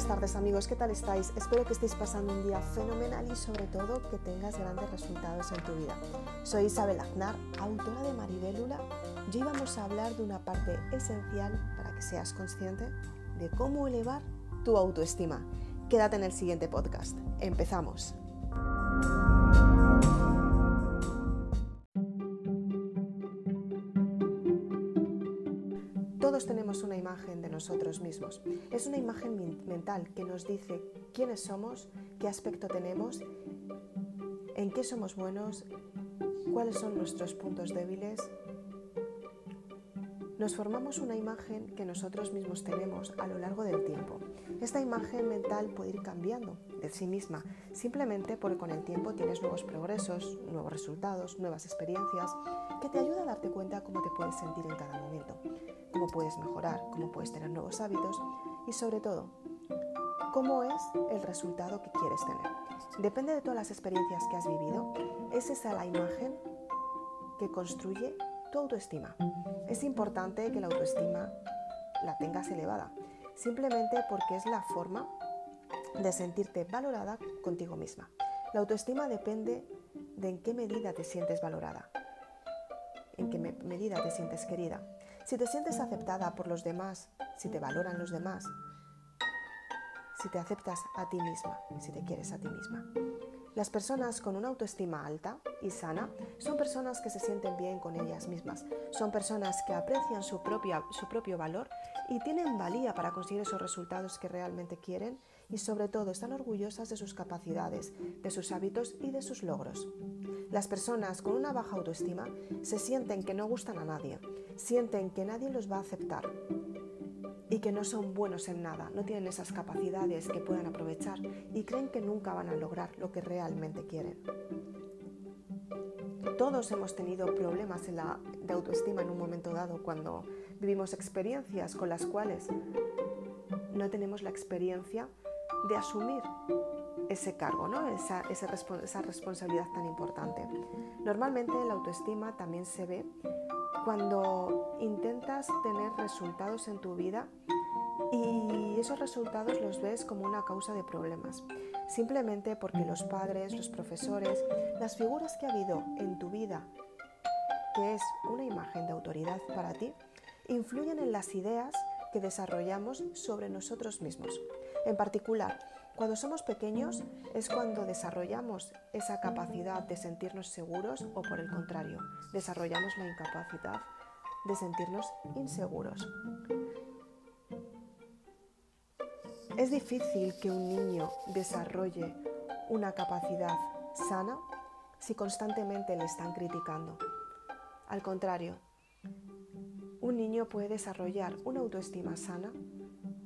Buenas tardes amigos, ¿qué tal estáis? Espero que estéis pasando un día fenomenal y sobre todo que tengas grandes resultados en tu vida. Soy Isabel Aznar, autora de Maribélula y hoy vamos a hablar de una parte esencial para que seas consciente de cómo elevar tu autoestima. Quédate en el siguiente podcast. Empezamos. Todos tenemos una imagen de nosotros mismos. Es una imagen mental que nos dice quiénes somos, qué aspecto tenemos, en qué somos buenos, cuáles son nuestros puntos débiles. Nos formamos una imagen que nosotros mismos tenemos a lo largo del tiempo. Esta imagen mental puede ir cambiando de sí misma, simplemente porque con el tiempo tienes nuevos progresos, nuevos resultados, nuevas experiencias, que te ayuda a darte cuenta cómo te puedes sentir en cada momento cómo puedes mejorar, cómo puedes tener nuevos hábitos y sobre todo, cómo es el resultado que quieres tener. Depende de todas las experiencias que has vivido, es esa la imagen que construye tu autoestima. Es importante que la autoestima la tengas elevada, simplemente porque es la forma de sentirte valorada contigo misma. La autoestima depende de en qué medida te sientes valorada, en qué medida te sientes querida. Si te sientes aceptada por los demás, si te valoran los demás, si te aceptas a ti misma, si te quieres a ti misma. Las personas con una autoestima alta y sana son personas que se sienten bien con ellas mismas, son personas que aprecian su, propia, su propio valor y tienen valía para conseguir esos resultados que realmente quieren y sobre todo están orgullosas de sus capacidades, de sus hábitos y de sus logros. Las personas con una baja autoestima se sienten que no gustan a nadie, sienten que nadie los va a aceptar y que no son buenos en nada, no tienen esas capacidades que puedan aprovechar y creen que nunca van a lograr lo que realmente quieren. Todos hemos tenido problemas en la, de autoestima en un momento dado cuando vivimos experiencias con las cuales no tenemos la experiencia de asumir ese cargo, ¿no? esa, esa responsabilidad tan importante. Normalmente la autoestima también se ve cuando intentas tener resultados en tu vida y esos resultados los ves como una causa de problemas, simplemente porque los padres, los profesores, las figuras que ha habido en tu vida, que es una imagen de autoridad para ti, influyen en las ideas que desarrollamos sobre nosotros mismos. En particular, cuando somos pequeños es cuando desarrollamos esa capacidad de sentirnos seguros o por el contrario, desarrollamos la incapacidad de sentirnos inseguros. Es difícil que un niño desarrolle una capacidad sana si constantemente le están criticando. Al contrario, niño puede desarrollar una autoestima sana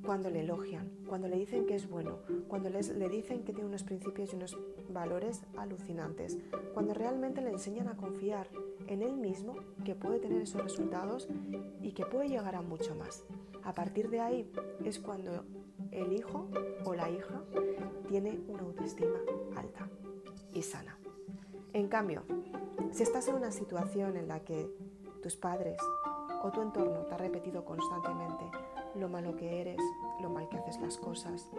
cuando le elogian, cuando le dicen que es bueno, cuando le dicen que tiene unos principios y unos valores alucinantes, cuando realmente le enseñan a confiar en él mismo, que puede tener esos resultados y que puede llegar a mucho más. A partir de ahí es cuando el hijo o la hija tiene una autoestima alta y sana. En cambio, si estás en una situación en la que tus padres o tu entorno te ha repetido constantemente lo malo que eres, lo mal que haces las cosas.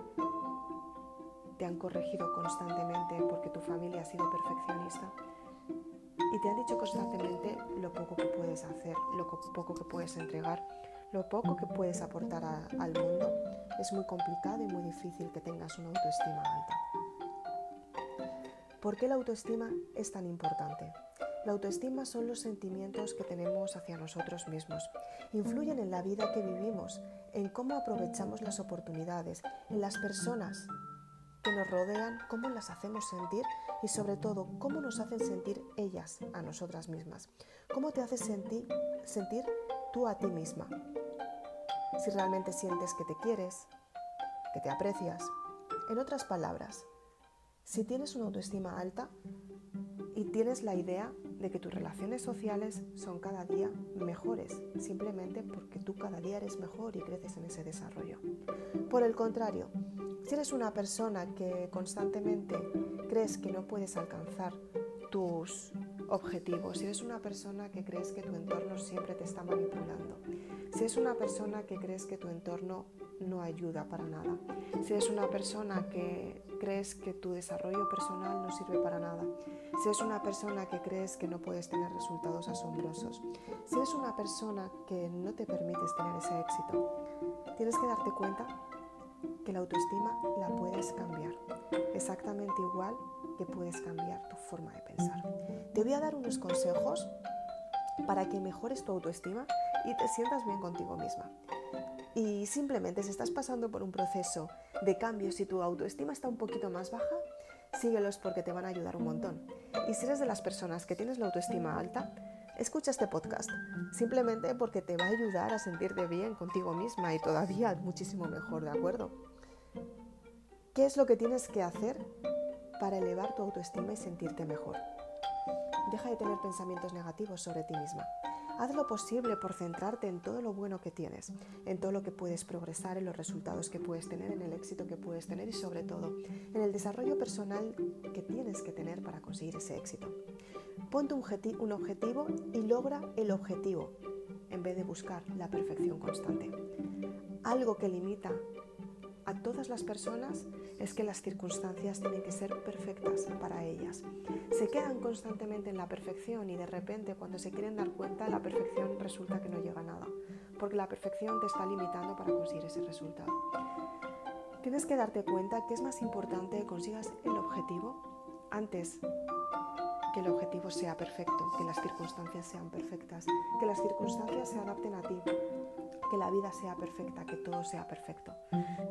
Te han corregido constantemente porque tu familia ha sido perfeccionista. Y te han dicho constantemente lo poco que puedes hacer, lo poco que puedes entregar, lo poco que puedes aportar al mundo. Es muy complicado y muy difícil que tengas una autoestima alta. ¿Por qué la autoestima es tan importante? La autoestima son los sentimientos que tenemos hacia nosotros mismos. Influyen en la vida que vivimos, en cómo aprovechamos las oportunidades, en las personas que nos rodean, cómo las hacemos sentir y sobre todo cómo nos hacen sentir ellas a nosotras mismas. Cómo te haces sentir, sentir tú a ti misma. Si realmente sientes que te quieres, que te aprecias. En otras palabras, si tienes una autoestima alta y tienes la idea de que tus relaciones sociales son cada día mejores, simplemente porque tú cada día eres mejor y creces en ese desarrollo. Por el contrario, si eres una persona que constantemente crees que no puedes alcanzar tus objetivo, si eres una persona que crees que tu entorno siempre te está manipulando, si eres una persona que crees que tu entorno no ayuda para nada, si eres una persona que crees que tu desarrollo personal no sirve para nada, si eres una persona que crees que no puedes tener resultados asombrosos, si eres una persona que no te permites tener ese éxito, tienes que darte cuenta que la autoestima la puedes cambiar, exactamente igual que puedes cambiar tu forma de pensar. Te voy a dar unos consejos para que mejores tu autoestima y te sientas bien contigo misma. Y simplemente si estás pasando por un proceso de cambio, si tu autoestima está un poquito más baja, síguelos porque te van a ayudar un montón. Y si eres de las personas que tienes la autoestima alta, escucha este podcast, simplemente porque te va a ayudar a sentirte bien contigo misma y todavía muchísimo mejor, ¿de acuerdo? ¿Qué es lo que tienes que hacer para elevar tu autoestima y sentirte mejor? Deja de tener pensamientos negativos sobre ti misma. Haz lo posible por centrarte en todo lo bueno que tienes, en todo lo que puedes progresar, en los resultados que puedes tener, en el éxito que puedes tener y sobre todo en el desarrollo personal que tienes que tener para conseguir ese éxito. Ponte un, objetivo y logra el objetivo en vez de buscar la perfección constante. Algo que limita a todas las personas es que las circunstancias tienen que ser perfectas para ellas. Se quedan constantemente en la perfección y de repente cuando se quieren dar cuenta la perfección resulta que no llega a nada, porque la perfección te está limitando para conseguir ese resultado. Tienes que darte cuenta que es más importante que consigas el objetivo antes que el objetivo sea perfecto, que las circunstancias sean perfectas, que las circunstancias se adapten a ti, que la vida sea perfecta, que todo sea perfecto.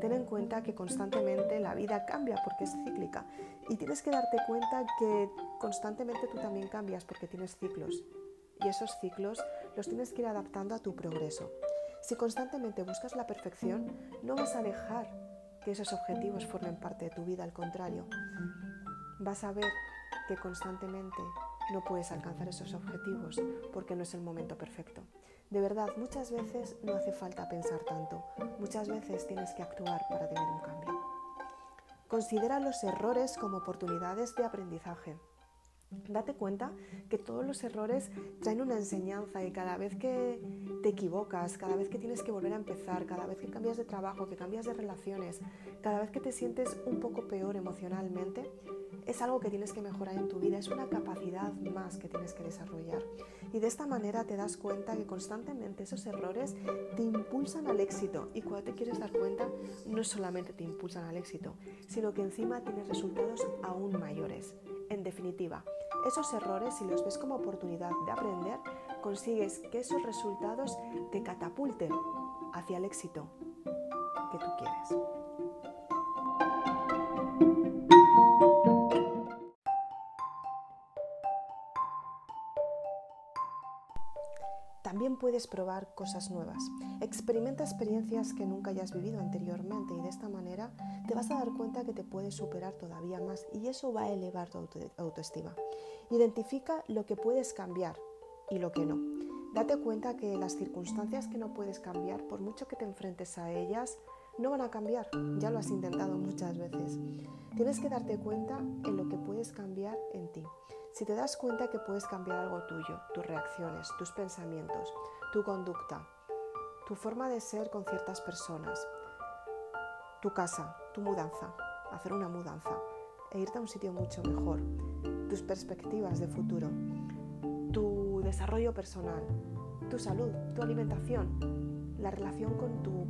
Ten en cuenta que constantemente la vida cambia porque es cíclica y tienes que darte cuenta que constantemente tú también cambias porque tienes ciclos y esos ciclos los tienes que ir adaptando a tu progreso. Si constantemente buscas la perfección, no vas a dejar que esos objetivos formen parte de tu vida, al contrario, vas a ver que constantemente no puedes alcanzar esos objetivos porque no es el momento perfecto. De verdad, muchas veces no hace falta pensar tanto, muchas veces tienes que actuar para tener un cambio. Considera los errores como oportunidades de aprendizaje. Date cuenta que todos los errores traen una enseñanza y cada vez que te equivocas, cada vez que tienes que volver a empezar, cada vez que cambias de trabajo, que cambias de relaciones, cada vez que te sientes un poco peor emocionalmente, es algo que tienes que mejorar en tu vida, es una capacidad más que tienes que desarrollar. Y de esta manera te das cuenta que constantemente esos errores te impulsan al éxito y cuando te quieres dar cuenta no solamente te impulsan al éxito, sino que encima tienes resultados aún mayores. En definitiva, esos errores, si los ves como oportunidad de aprender, consigues que esos resultados te catapulten hacia el éxito que tú quieres. Puedes probar cosas nuevas. Experimenta experiencias que nunca hayas vivido anteriormente y de esta manera te vas a dar cuenta que te puedes superar todavía más y eso va a elevar tu autoestima. Identifica lo que puedes cambiar y lo que no. Date cuenta que las circunstancias que no puedes cambiar, por mucho que te enfrentes a ellas, no van a cambiar. Ya lo has intentado muchas veces. Tienes que darte cuenta en lo que puedes cambiar en ti. Si te das cuenta que puedes cambiar algo tuyo, tus reacciones, tus pensamientos, tu conducta, tu forma de ser con ciertas personas, tu casa, tu mudanza, hacer una mudanza e irte a un sitio mucho mejor, tus perspectivas de futuro, tu desarrollo personal, tu salud, tu alimentación, la relación con tu,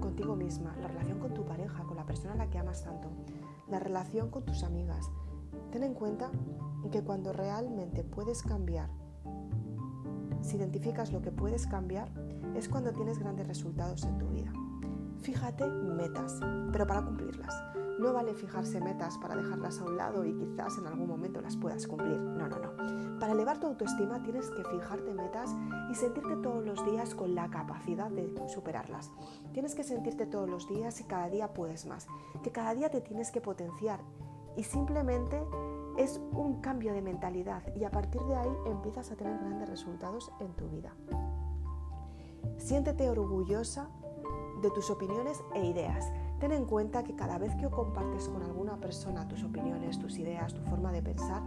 contigo misma, la relación con tu pareja, con la persona a la que amas tanto, la relación con tus amigas. Ten en cuenta que cuando realmente puedes cambiar, si identificas lo que puedes cambiar, es cuando tienes grandes resultados en tu vida. Fíjate metas, pero para cumplirlas. No vale fijarse metas para dejarlas a un lado y quizás en algún momento las puedas cumplir. No, no, no. Para elevar tu autoestima tienes que fijarte metas y sentirte todos los días con la capacidad de superarlas. Tienes que sentirte todos los días y cada día puedes más. Que cada día te tienes que potenciar y simplemente es un cambio de mentalidad y a partir de ahí empiezas a tener grandes resultados en tu vida. Siéntete orgullosa de tus opiniones e ideas. Ten en cuenta que cada vez que compartes con alguna persona tus opiniones, tus ideas, tu forma de pensar,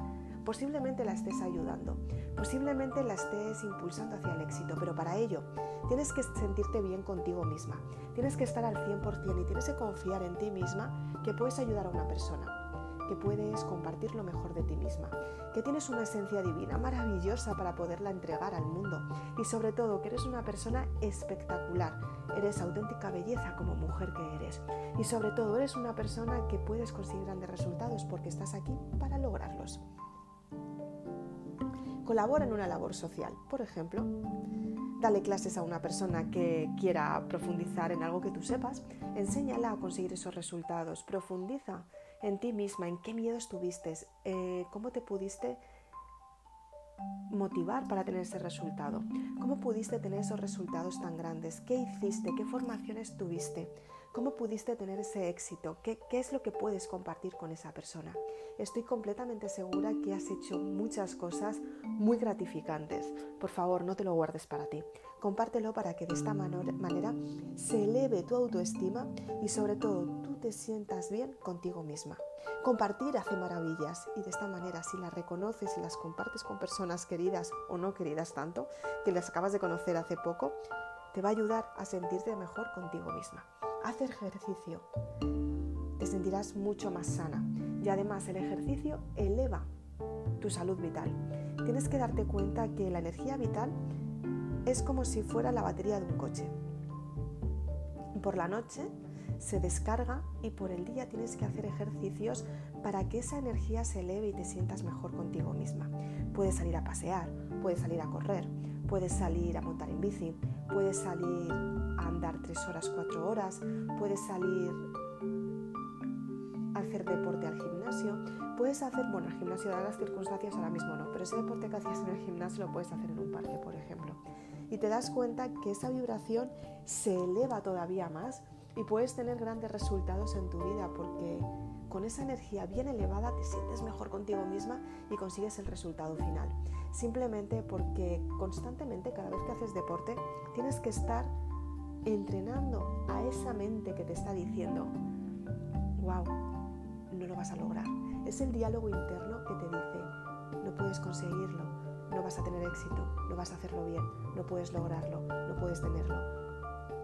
Posiblemente la estés ayudando, posiblemente la estés impulsando hacia el éxito, pero para ello tienes que sentirte bien contigo misma, tienes que estar al 100% y tienes que confiar en ti misma que puedes ayudar a una persona que puedes compartir lo mejor de ti misma, que tienes una esencia divina maravillosa para poderla entregar al mundo. Y sobre todo que eres una persona espectacular, eres auténtica belleza como mujer que eres. Y sobre todo eres una persona que puedes conseguir grandes resultados porque estás aquí para lograrlos. Colabora en una labor social, por ejemplo, Dale clases a una persona que quiera profundizar en algo que tú sepas, enséñala a conseguir esos resultados, profundiza en ti misma, en qué miedo estuviste, eh, cómo te pudiste motivar para tener ese resultado, cómo pudiste tener esos resultados tan grandes, qué hiciste, qué formaciones tuviste, cómo pudiste tener ese éxito, qué, qué es lo que puedes compartir con esa persona. Estoy completamente segura que has hecho muchas cosas muy gratificantes. Por favor, no te lo guardes para ti. Compártelo para que de esta manera se eleve tu autoestima y sobre todo te sientas bien contigo misma. Compartir hace maravillas y de esta manera si las reconoces y las compartes con personas queridas o no queridas tanto, que las acabas de conocer hace poco, te va a ayudar a sentirte mejor contigo misma. Haz ejercicio, te sentirás mucho más sana y además el ejercicio eleva tu salud vital. Tienes que darte cuenta que la energía vital es como si fuera la batería de un coche. Por la noche se descarga y por el día tienes que hacer ejercicios para que esa energía se eleve y te sientas mejor contigo misma. Puedes salir a pasear, puedes salir a correr, puedes salir a montar en bici, puedes salir a andar tres horas, cuatro horas, puedes salir a hacer deporte al gimnasio, puedes hacer, bueno, el gimnasio dadas las circunstancias ahora mismo no, pero ese deporte que hacías en el gimnasio lo puedes hacer en un parque, por ejemplo y te das cuenta que esa vibración se eleva todavía más y puedes tener grandes resultados en tu vida porque con esa energía bien elevada te sientes mejor contigo misma y consigues el resultado final. Simplemente porque constantemente cada vez que haces deporte tienes que estar entrenando a esa mente que te está diciendo, wow, no lo vas a lograr. Es el diálogo interno que te dice, no puedes conseguirlo, no vas a tener éxito, no vas a hacerlo bien, no puedes lograrlo, no puedes tenerlo.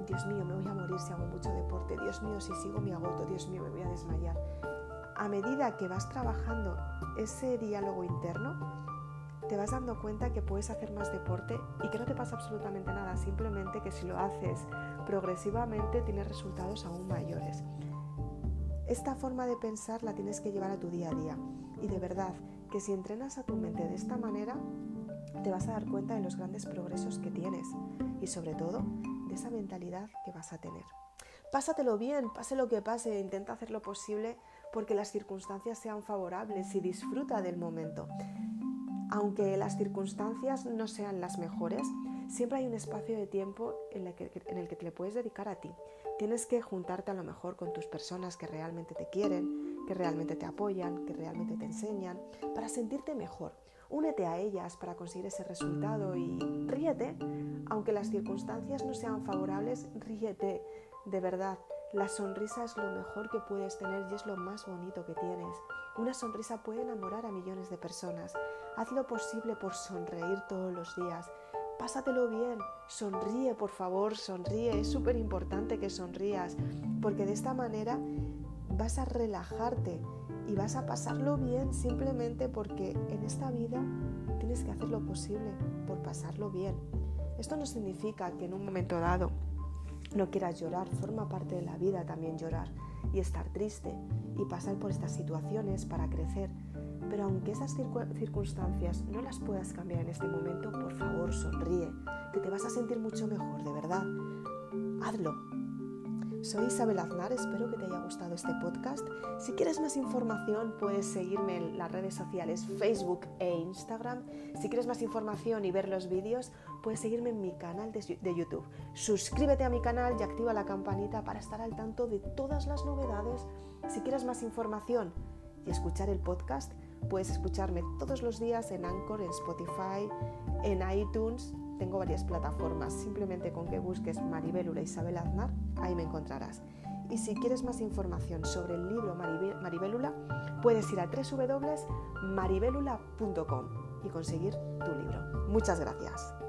Dios mío, me voy a morir si hago mucho deporte, Dios mío, si sigo mi agoto, Dios mío, me voy a desmayar. A medida que vas trabajando ese diálogo interno, te vas dando cuenta que puedes hacer más deporte y que no te pasa absolutamente nada, simplemente que si lo haces progresivamente tienes resultados aún mayores. Esta forma de pensar la tienes que llevar a tu día a día. Y de verdad que si entrenas a tu mente de esta manera, te vas a dar cuenta de los grandes progresos que tienes. Y sobre todo esa mentalidad que vas a tener. Pásatelo bien, pase lo que pase, intenta hacer lo posible porque las circunstancias sean favorables y disfruta del momento. Aunque las circunstancias no sean las mejores, siempre hay un espacio de tiempo en el, que, en el que te le puedes dedicar a ti. Tienes que juntarte a lo mejor con tus personas que realmente te quieren, que realmente te apoyan, que realmente te enseñan, para sentirte mejor. Únete a ellas para conseguir ese resultado y ríete, aunque las circunstancias no sean favorables, ríete, de verdad. La sonrisa es lo mejor que puedes tener y es lo más bonito que tienes. Una sonrisa puede enamorar a millones de personas. Haz lo posible por sonreír todos los días. Pásatelo bien, sonríe por favor, sonríe. Es súper importante que sonrías porque de esta manera vas a relajarte y vas a pasarlo bien simplemente porque en esta vida tienes que hacer lo posible por pasarlo bien. Esto no significa que en un momento dado no quieras llorar, forma parte de la vida también llorar y estar triste y pasar por estas situaciones para crecer. Pero aunque esas circunstancias no las puedas cambiar en este momento, por favor sonríe, que te vas a sentir mucho mejor, de verdad. Hazlo, soy Isabel Aznar, espero que te haya gustado este podcast. Si quieres más información puedes seguirme en las redes sociales Facebook e Instagram. Si quieres más información y ver los vídeos puedes seguirme en mi canal de YouTube. Suscríbete a mi canal y activa la campanita para estar al tanto de todas las novedades. Si quieres más información y escuchar el podcast, puedes escucharme todos los días en Anchor, en Spotify, en iTunes tengo varias plataformas, simplemente con que busques Maribelula Isabel Aznar, ahí me encontrarás. Y si quieres más información sobre el libro Maribélula, puedes ir a www.maribelula.com y conseguir tu libro. Muchas gracias.